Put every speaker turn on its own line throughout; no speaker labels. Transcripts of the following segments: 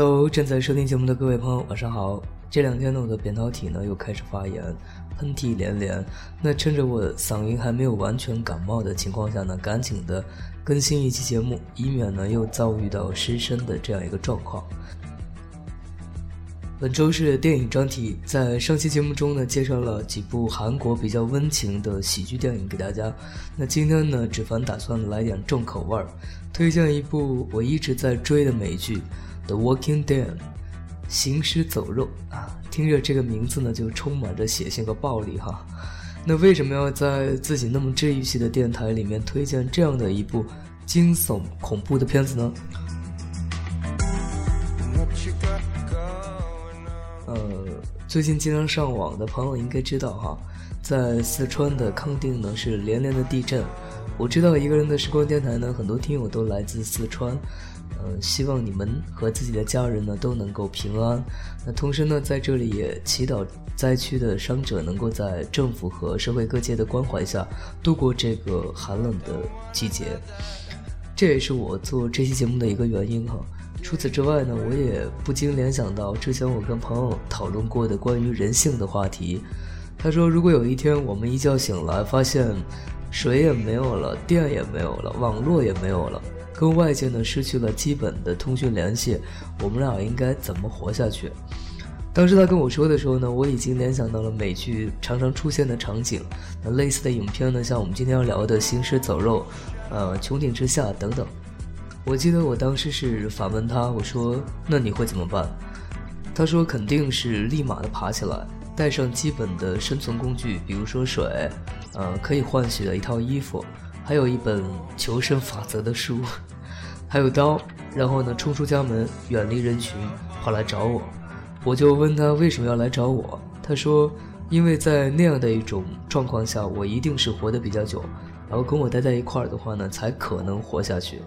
Hello，正在收听节目的各位朋友，晚上好。这两天呢，我的扁桃体呢又开始发炎，喷嚏连连。那趁着我嗓音还没有完全感冒的情况下呢，赶紧的更新一期节目，以免呢又遭遇到失声的这样一个状况。本周是电影专题，在上期节目中呢，介绍了几部韩国比较温情的喜剧电影给大家。那今天呢，只凡打算来点重口味儿，推荐一部我一直在追的美剧。The Walking Dead，行尸走肉啊，听着这个名字呢，就充满着血腥和暴力哈。那为什么要在自己那么治愈系的电台里面推荐这样的一部惊悚恐怖的片子呢？呃，最近经常上网的朋友应该知道哈，在四川的康定呢是连连的地震。我知道一个人的时光电台呢，很多听友都来自四川。嗯，希望你们和自己的家人呢都能够平安。那同时呢，在这里也祈祷灾区的伤者能够在政府和社会各界的关怀下度过这个寒冷的季节。这也是我做这期节目的一个原因哈。除此之外呢，我也不禁联想到之前我跟朋友讨论过的关于人性的话题。他说，如果有一天我们一觉醒来，发现水也没有了，电也没有了，网络也没有了。跟外界呢失去了基本的通讯联系，我们俩应该怎么活下去？当时他跟我说的时候呢，我已经联想到了美剧常常出现的场景。那类似的影片呢，像我们今天要聊的《行尸走肉》、呃《穹顶之下》等等。我记得我当时是反问他，我说：“那你会怎么办？”他说：“肯定是立马的爬起来，带上基本的生存工具，比如说水，呃，可以换洗的一套衣服。”还有一本求生法则的书，还有刀，然后呢，冲出家门，远离人群，跑来找我。我就问他为什么要来找我，他说，因为在那样的一种状况下，我一定是活得比较久，然后跟我待在一块儿的话呢，才可能活下去。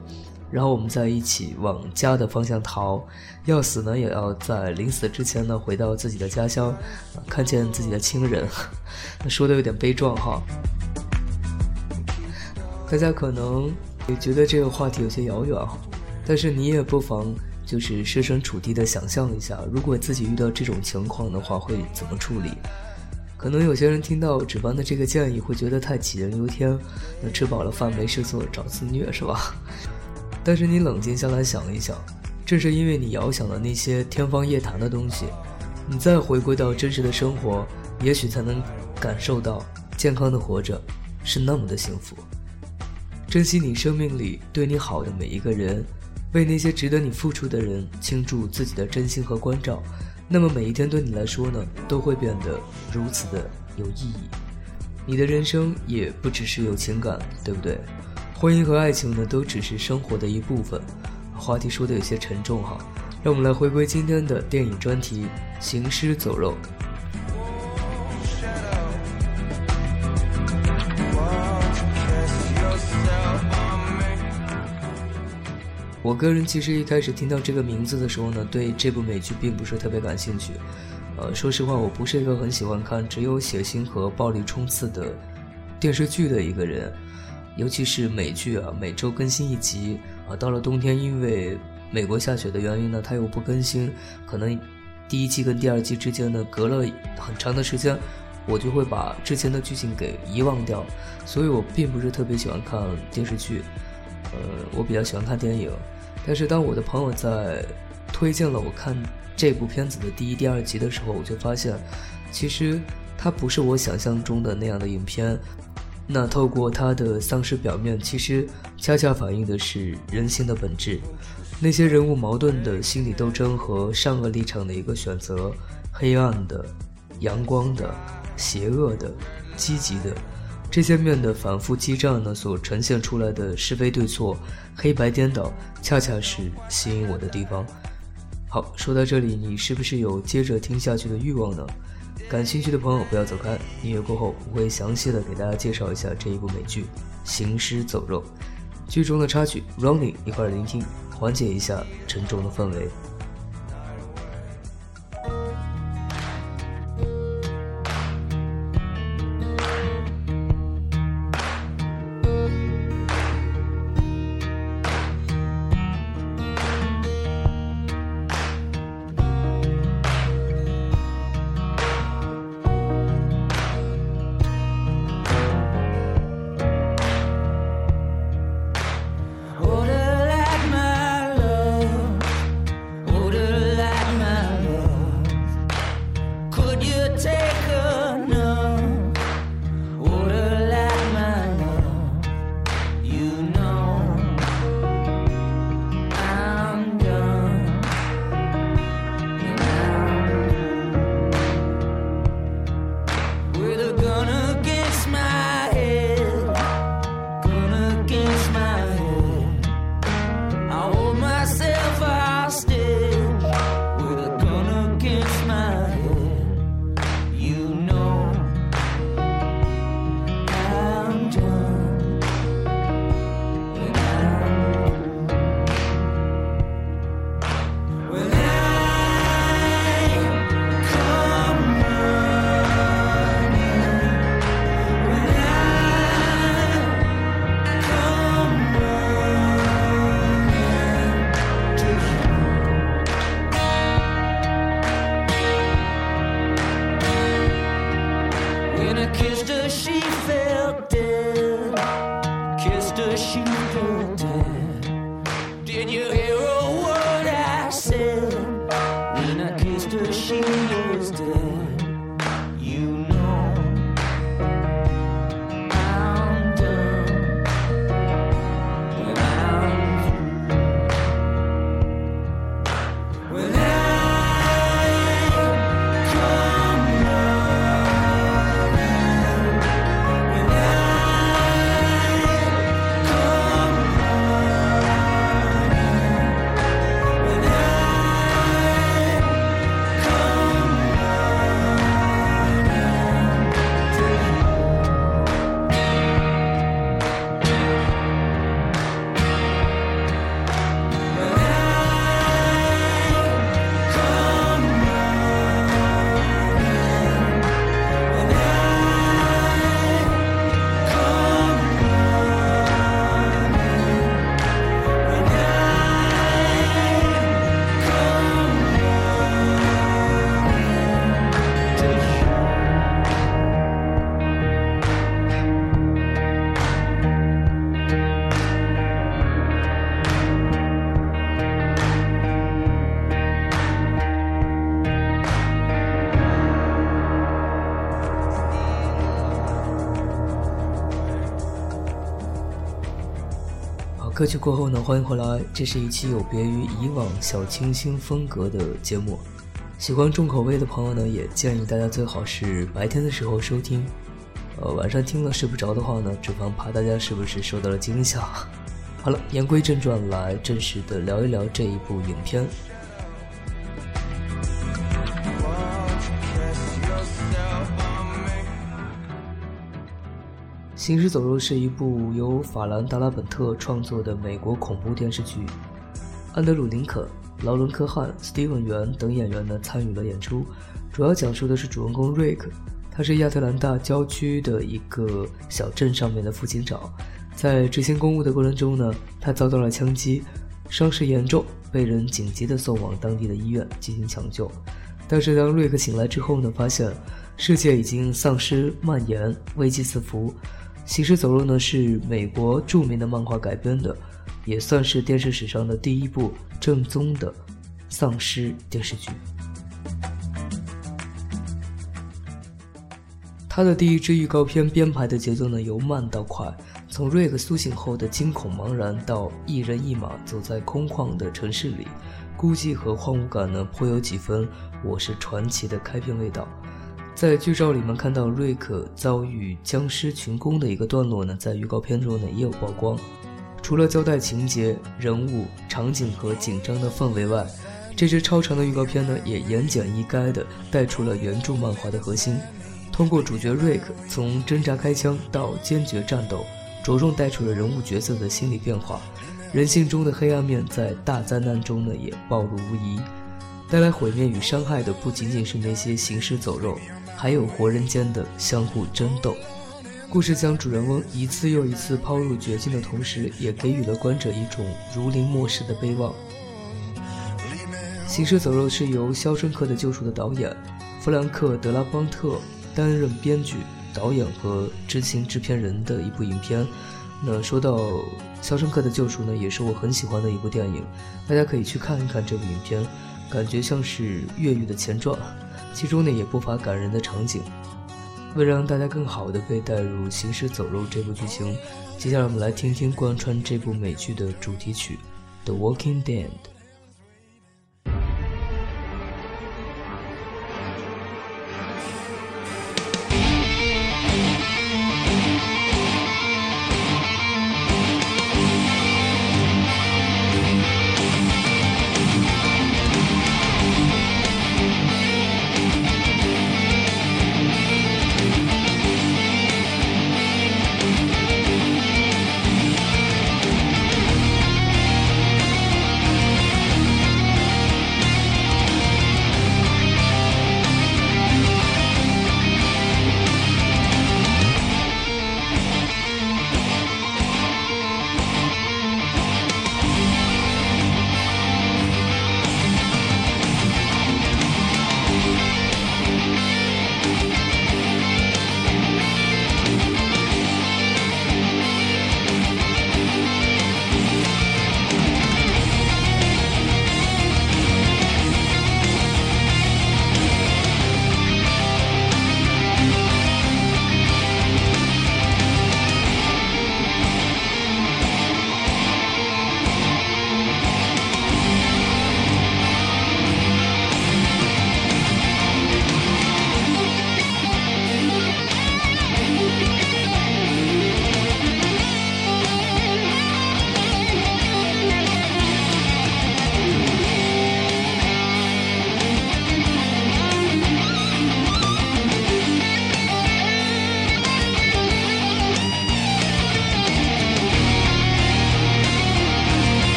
然后我们在一起往家的方向逃，要死呢，也要在临死之前呢，回到自己的家乡，看见自己的亲人。说的有点悲壮哈。大家可能也觉得这个话题有些遥远哈，但是你也不妨就是设身处地的想象一下，如果自己遇到这种情况的话会怎么处理？可能有些人听到值班的这个建议会觉得太杞人忧天，那吃饱了饭没事做找自虐是吧？但是你冷静下来想一想，正是因为你遥想了那些天方夜谭的东西，你再回归到真实的生活，也许才能感受到健康的活着是那么的幸福。珍惜你生命里对你好的每一个人，为那些值得你付出的人倾注自己的真心和关照，那么每一天对你来说呢，都会变得如此的有意义。你的人生也不只是有情感，对不对？婚姻和爱情呢，都只是生活的一部分。话题说的有些沉重哈，让我们来回归今天的电影专题：行尸走肉。我个人其实一开始听到这个名字的时候呢，对这部美剧并不是特别感兴趣。呃，说实话，我不是一个很喜欢看只有血腥和暴力冲刺的电视剧的一个人，尤其是美剧啊，每周更新一集啊，到了冬天因为美国下雪的原因呢，它又不更新，可能第一季跟第二季之间呢隔了很长的时间，我就会把之前的剧情给遗忘掉，所以我并不是特别喜欢看电视剧。呃，我比较喜欢看电影，但是当我的朋友在推荐了我看这部片子的第一、第二集的时候，我就发现，其实它不是我想象中的那样的影片。那透过它的丧尸表面，其实恰恰反映的是人性的本质，那些人物矛盾的心理斗争和善恶立场的一个选择，黑暗的、阳光的、邪恶的、积极的。这些面的反复激战呢，所呈现出来的是非对错、黑白颠倒，恰恰是吸引我的地方。好，说到这里，你是不是有接着听下去的欲望呢？感兴趣的朋友不要走开，音乐过后我会详细的给大家介绍一下这一部美剧《行尸走肉》，剧中的插曲《Running》，一块聆听，缓解一下沉重的氛围。歌曲过后呢，欢迎回来。这是一期有别于以往小清新风格的节目，喜欢重口味的朋友呢，也建议大家最好是白天的时候收听。呃，晚上听了睡不着的话呢，只防怕大家是不是受到了惊吓。好了，言归正传，来正式的聊一聊这一部影片。《行尸走肉》是一部由法兰·达拉本特创作的美国恐怖电视剧，安德鲁·林肯、劳伦·科汉、斯蒂文·元等演员呢参与了演出。主要讲述的是主人公瑞克，他是亚特兰大郊区的一个小镇上面的副警长，在执行公务的过程中呢，他遭到了枪击，伤势严重，被人紧急的送往当地的医院进行抢救。但是当瑞克醒来之后呢，发现世界已经丧尸蔓延，危机四伏。《行尸走肉》呢是美国著名的漫画改编的，也算是电视史上的第一部正宗的丧尸电视剧。它的第一支预告片编排的节奏呢由慢到快，从瑞克苏醒后的惊恐茫然到一人一马走在空旷的城市里，孤寂和荒芜感呢颇有几分《我是传奇》的开篇味道。在剧照里面看到瑞克遭遇僵尸群攻的一个段落呢，在预告片中呢也有曝光。除了交代情节、人物、场景和紧张的氛围外，这支超长的预告片呢，也言简意赅地带出了原著漫画的核心。通过主角瑞克从挣扎开枪到坚决战斗，着重带出了人物角色的心理变化，人性中的黑暗面在大灾难中呢也暴露无遗。带来毁灭与伤害的不仅仅是那些行尸走肉。还有活人间的相互争斗，故事将主人翁一次又一次抛入绝境的同时，也给予了观者一种如临末世的悲望。《行尸走肉》是由《肖申克的救赎》的导演弗兰克·德拉邦特担任编剧、导演和执行制片人的一部影片。那说到《肖申克的救赎》呢，也是我很喜欢的一部电影，大家可以去看一看这部影片，感觉像是越狱的前传。其中呢也不乏感人的场景。为了让大家更好的被带入《行尸走肉》这部剧情，接下来我们来听听贯穿这部美剧的主题曲《The Walking Dead》。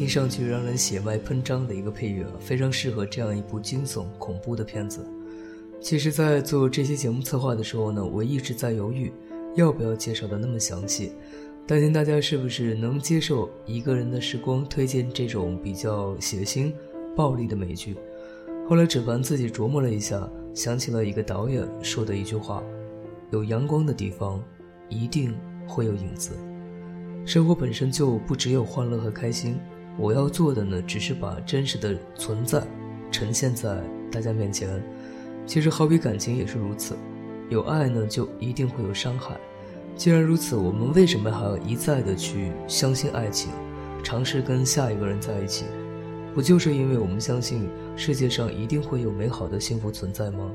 听上去让人血脉喷张的一个配乐，非常适合这样一部惊悚恐怖的片子。其实，在做这期节目策划的时候呢，我一直在犹豫，要不要介绍的那么详细，担心大家是不是能接受一个人的时光推荐这种比较血腥、暴力的美剧。后来，只凡自己琢磨了一下，想起了一个导演说的一句话：“有阳光的地方，一定会有影子。生活本身就不只有欢乐和开心。”我要做的呢，只是把真实的存在呈现在大家面前。其实，好比感情也是如此，有爱呢，就一定会有伤害。既然如此，我们为什么还要一再的去相信爱情，尝试跟下一个人在一起？不就是因为我们相信世界上一定会有美好的幸福存在吗？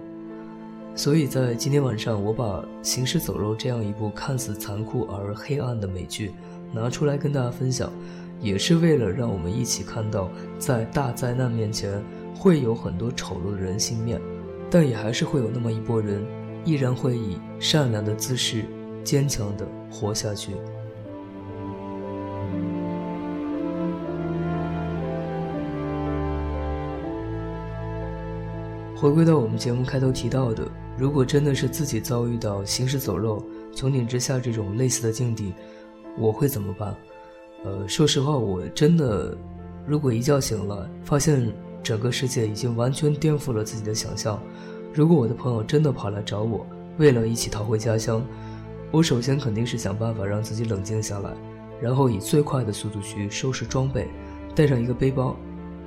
所以在今天晚上，我把《行尸走肉》这样一部看似残酷而黑暗的美剧拿出来跟大家分享。也是为了让我们一起看到，在大灾难面前会有很多丑陋的人性面，但也还是会有那么一拨人，依然会以善良的姿势，坚强的活下去。回归到我们节目开头提到的，如果真的是自己遭遇到行尸走肉、穹顶之下这种类似的境地，我会怎么办？呃，说实话，我真的，如果一觉醒来，发现整个世界已经完全颠覆了自己的想象，如果我的朋友真的跑来找我，为了一起逃回家乡，我首先肯定是想办法让自己冷静下来，然后以最快的速度去收拾装备，带上一个背包，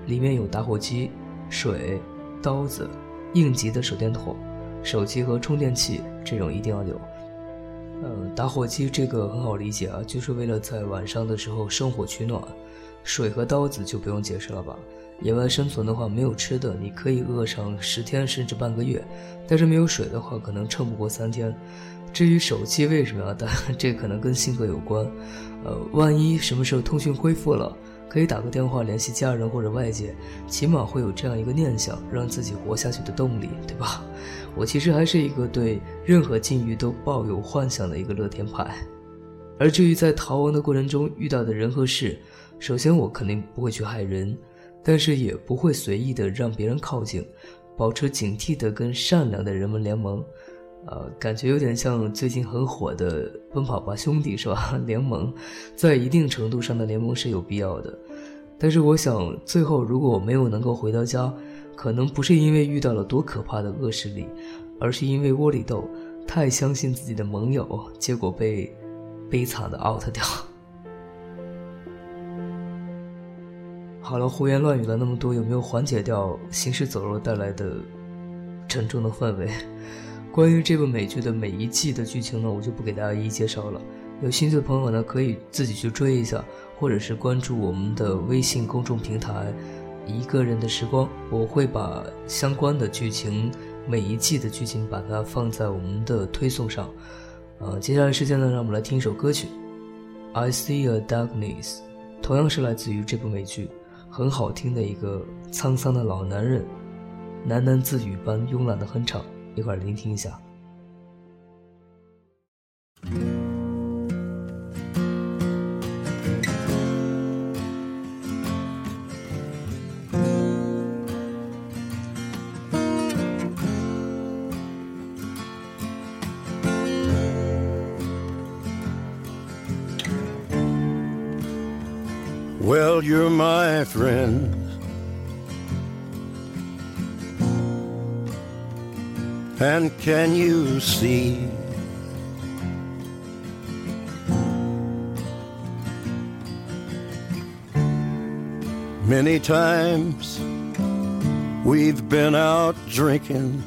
里面有打火机、水、刀子、应急的手电筒、手机和充电器，这种一定要有。呃，打火机这个很好理解啊，就是为了在晚上的时候生火取暖。水和刀子就不用解释了吧？野外生存的话，没有吃的，你可以饿上十天甚至半个月；但是没有水的话，可能撑不过三天。至于手机为什么要带，这可能跟性格有关。呃，万一什么时候通讯恢复了，可以打个电话联系家人或者外界，起码会有这样一个念想，让自己活下去的动力，对吧？我其实还是一个对任何境遇都抱有幻想的一个乐天派。而至于在逃亡的过程中遇到的人和事，首先我肯定不会去害人。但是也不会随意的让别人靠近，保持警惕的跟善良的人们联盟，呃，感觉有点像最近很火的《奔跑吧兄弟》是吧？联盟，在一定程度上的联盟是有必要的。但是我想，最后如果我没有能够回到家，可能不是因为遇到了多可怕的恶势力，而是因为窝里斗太相信自己的盟友，结果被悲惨的 out 掉。好了，胡言乱语了那么多，有没有缓解掉行尸走肉带来的沉重的氛围？关于这部美剧的每一季的剧情呢，我就不给大家一一介绍了。有兴趣的朋友呢，可以自己去追一下，或者是关注我们的微信公众平台“一个人的时光”，我会把相关的剧情每一季的剧情把它放在我们的推送上。呃，接下来时间呢，让我们来听一首歌曲，《I See a Darkness》，同样是来自于这部美剧。很好听的一个沧桑的老男人，喃喃自语般慵懒的哼唱，一块聆听一下。
Can you see? Many times we've been out drinking.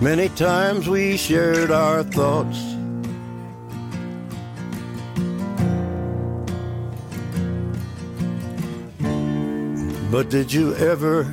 Many times we shared our thoughts But did you ever,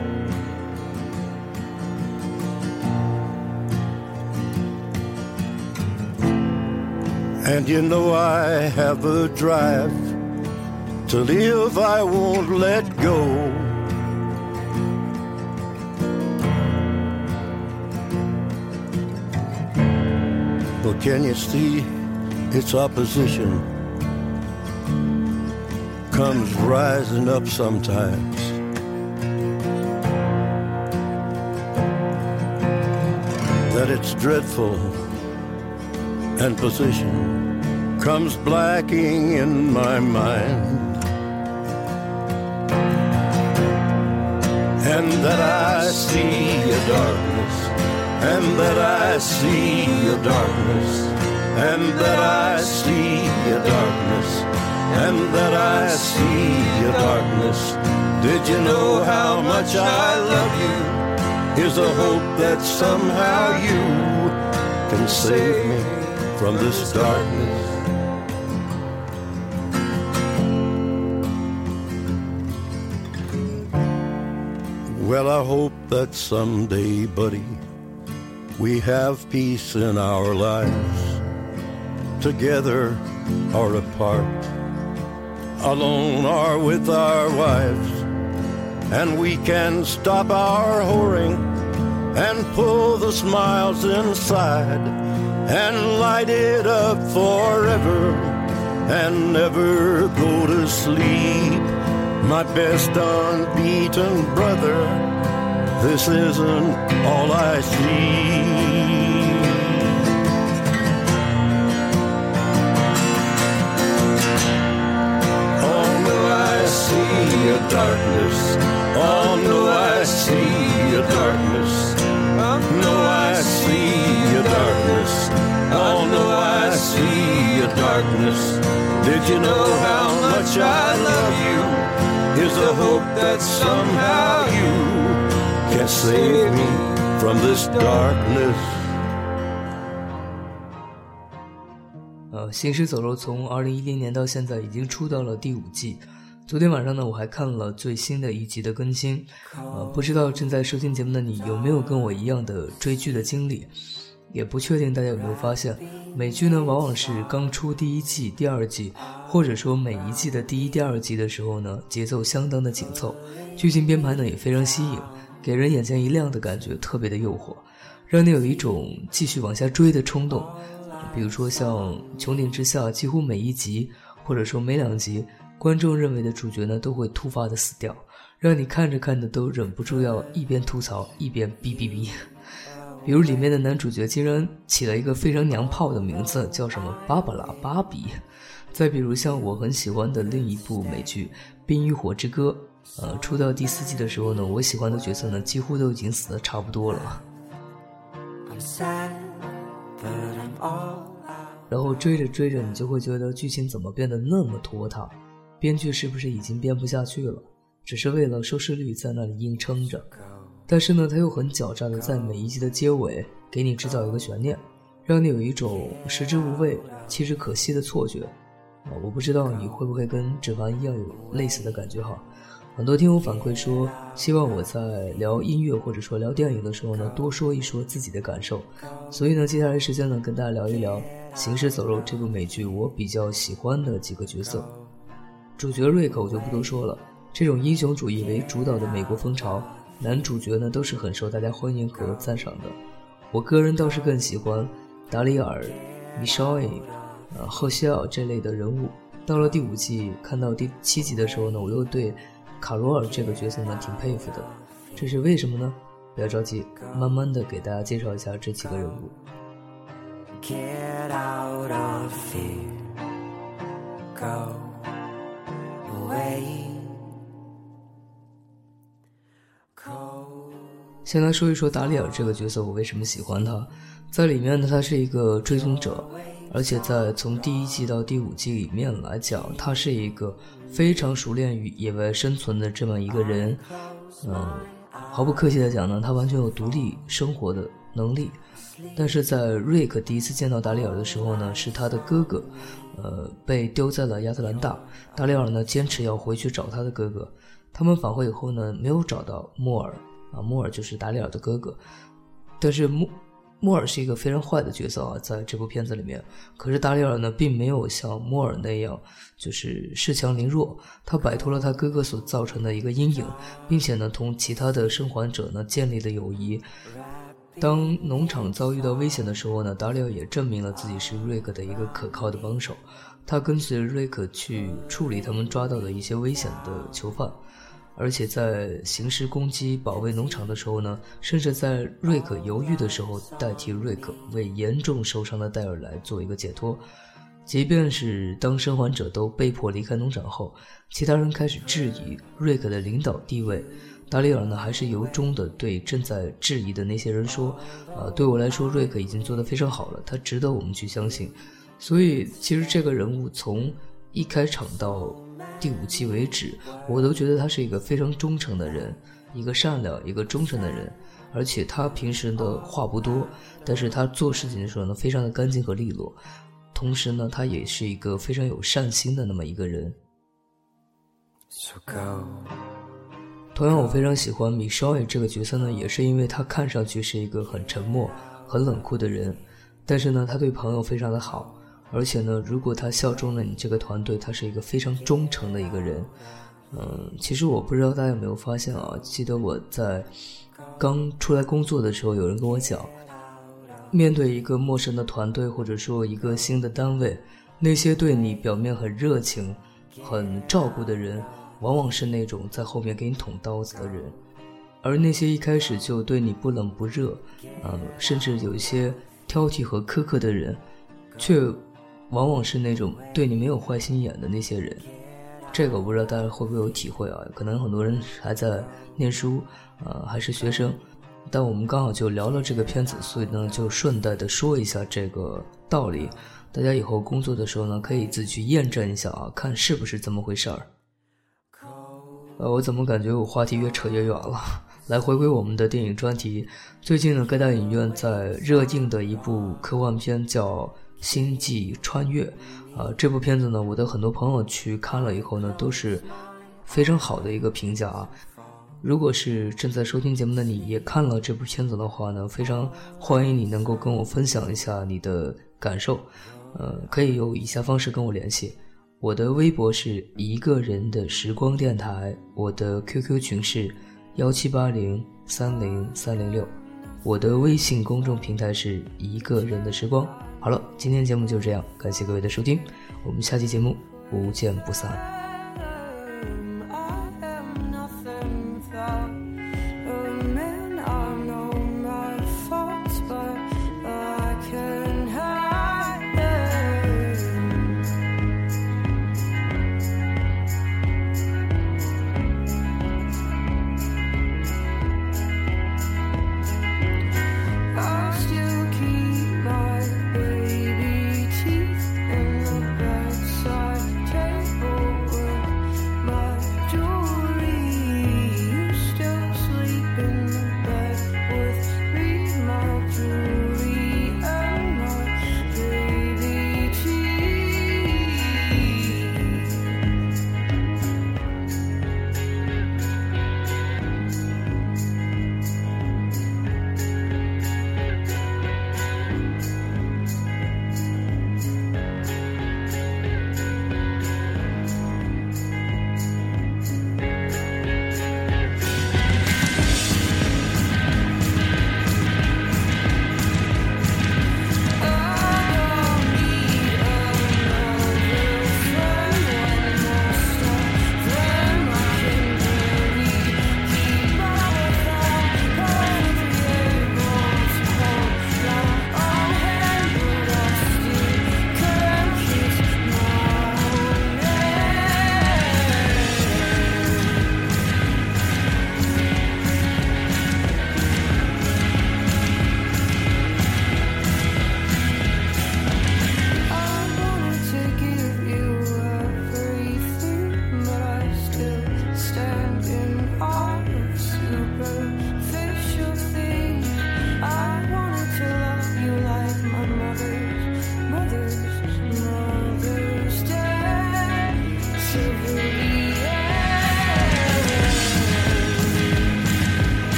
And you know I have a drive to live, I won't let go. But can you see its opposition comes rising up sometimes? That it's dreadful and position comes blacking in my mind. And that I see a darkness, and that I see a darkness, and that I see a darkness, and that I see a darkness. Did you know how much I love you? Here's a hope that somehow you can save me from this darkness. Well, I hope that someday, buddy, we have peace in our lives, together or apart, alone or with our wives, and we can stop our whoring and pull the smiles inside and light it up forever and never go to sleep. My best unbeaten brother, this isn't all I see. See a darkness. Oh no, I see a darkness. See a darkness. Did you know how much I love you? Here's a hope that somehow you can save me from this darkness.
呃，《行尸走肉》从二零一零年到现在已经出到了第五季。昨天晚上呢，我还看了最新的一集的更新。呃，不知道正在收听节目的你有没有跟我一样的追剧的经历？也不确定大家有没有发现，美剧呢往往是刚出第一季、第二季，或者说每一季的第一、第二集的时候呢，节奏相当的紧凑，剧情编排呢也非常新颖，给人眼前一亮的感觉，特别的诱惑，让你有一种继续往下追的冲动。比如说像《穹顶之下》，几乎每一集或者说每两集，观众认为的主角呢都会突发的死掉，让你看着看着都忍不住要一边吐槽一边哔哔哔。比如里面的男主角竟然起了一个非常娘炮的名字，叫什么芭芭拉芭比。再比如像我很喜欢的另一部美剧《冰与火之歌》，呃，出到第四季的时候呢，我喜欢的角色呢几乎都已经死的差不多了。然后追着追着，你就会觉得剧情怎么变得那么拖沓？编剧是不是已经编不下去了？只是为了收视率在那里硬撑着。但是呢，他又很狡诈的在每一集的结尾给你制造一个悬念，让你有一种食之无味，弃之可惜的错觉。啊，我不知道你会不会跟指凡一样有类似的感觉哈。很多听友反馈说，希望我在聊音乐或者说聊电影的时候呢，多说一说自己的感受。所以呢，接下来时间呢，跟大家聊一聊《行尸走肉》这部美剧我比较喜欢的几个角色。主角瑞克我就不多说了，这种英雄主义为主导的美国风潮。男主角呢都是很受大家欢迎和赞赏的，我个人倒是更喜欢达里尔、米绍伊、呃赫歇尔这类的人物。到了第五季，看到第七集的时候呢，我又对卡罗尔这个角色呢挺佩服的。这是为什么呢？不要着急，慢慢的给大家介绍一下这几个人物。Get out of fear, go away. 先来说一说达里尔这个角色，我为什么喜欢他？在里面呢，他是一个追踪者，而且在从第一季到第五季里面来讲，他是一个非常熟练于野外生存的这么一个人。嗯，毫不客气的讲呢，他完全有独立生活的能力。但是在瑞克第一次见到达里尔的时候呢，是他的哥哥，呃，被丢在了亚特兰大。达里尔呢，坚持要回去找他的哥哥。他们返回以后呢，没有找到莫尔。啊，莫尔就是达里尔的哥哥，但是莫莫尔是一个非常坏的角色啊，在这部片子里面。可是达里尔呢，并没有像莫尔那样，就是恃强凌弱，他摆脱了他哥哥所造成的一个阴影，并且呢，同其他的生还者呢建立了友谊。当农场遭遇到危险的时候呢，达里尔也证明了自己是瑞克的一个可靠的帮手，他跟随瑞克去处理他们抓到的一些危险的囚犯。而且在行尸攻击保卫农场的时候呢，甚至在瑞克犹豫的时候，代替瑞克为严重受伤的戴尔来做一个解脱。即便是当生还者都被迫离开农场后，其他人开始质疑瑞克的领导地位，达里尔呢还是由衷的对正在质疑的那些人说：“啊，对我来说，瑞克已经做得非常好了，他值得我们去相信。”所以，其实这个人物从一开场到。第五期为止，我都觉得他是一个非常忠诚的人，一个善良、一个忠诚的人。而且他平时的话不多，但是他做事情的时候呢，非常的干净和利落。同时呢，他也是一个非常有善心的那么一个人。同样，我非常喜欢米少爷这个角色呢，也是因为他看上去是一个很沉默、很冷酷的人，但是呢，他对朋友非常的好。而且呢，如果他效忠了你这个团队，他是一个非常忠诚的一个人。嗯，其实我不知道大家有没有发现啊？记得我在刚出来工作的时候，有人跟我讲，面对一个陌生的团队或者说一个新的单位，那些对你表面很热情、很照顾的人，往往是那种在后面给你捅刀子的人；而那些一开始就对你不冷不热，嗯，甚至有一些挑剔和苛刻的人，却往往是那种对你没有坏心眼的那些人。这个我不知道大家会不会有体会啊？可能很多人还在念书，呃，还是学生，但我们刚好就聊了这个片子，所以呢，就顺带的说一下这个道理。大家以后工作的时候呢，可以自己去验证一下啊，看是不是这么回事儿。呃，我怎么感觉我话题越扯越远了？来回归我们的电影专题，最近呢，各大影院在热映的一部科幻片叫《星际穿越》。啊，这部片子呢，我的很多朋友去看了以后呢，都是非常好的一个评价啊。如果是正在收听节目的你也看了这部片子的话呢，非常欢迎你能够跟我分享一下你的感受。呃，可以有以下方式跟我联系：我的微博是一个人的时光电台，我的 QQ 群是幺七八零三零三零六，我的微信公众平台是一个人的时光。好了，今天节目就这样，感谢各位的收听，我们下期节目不见不散。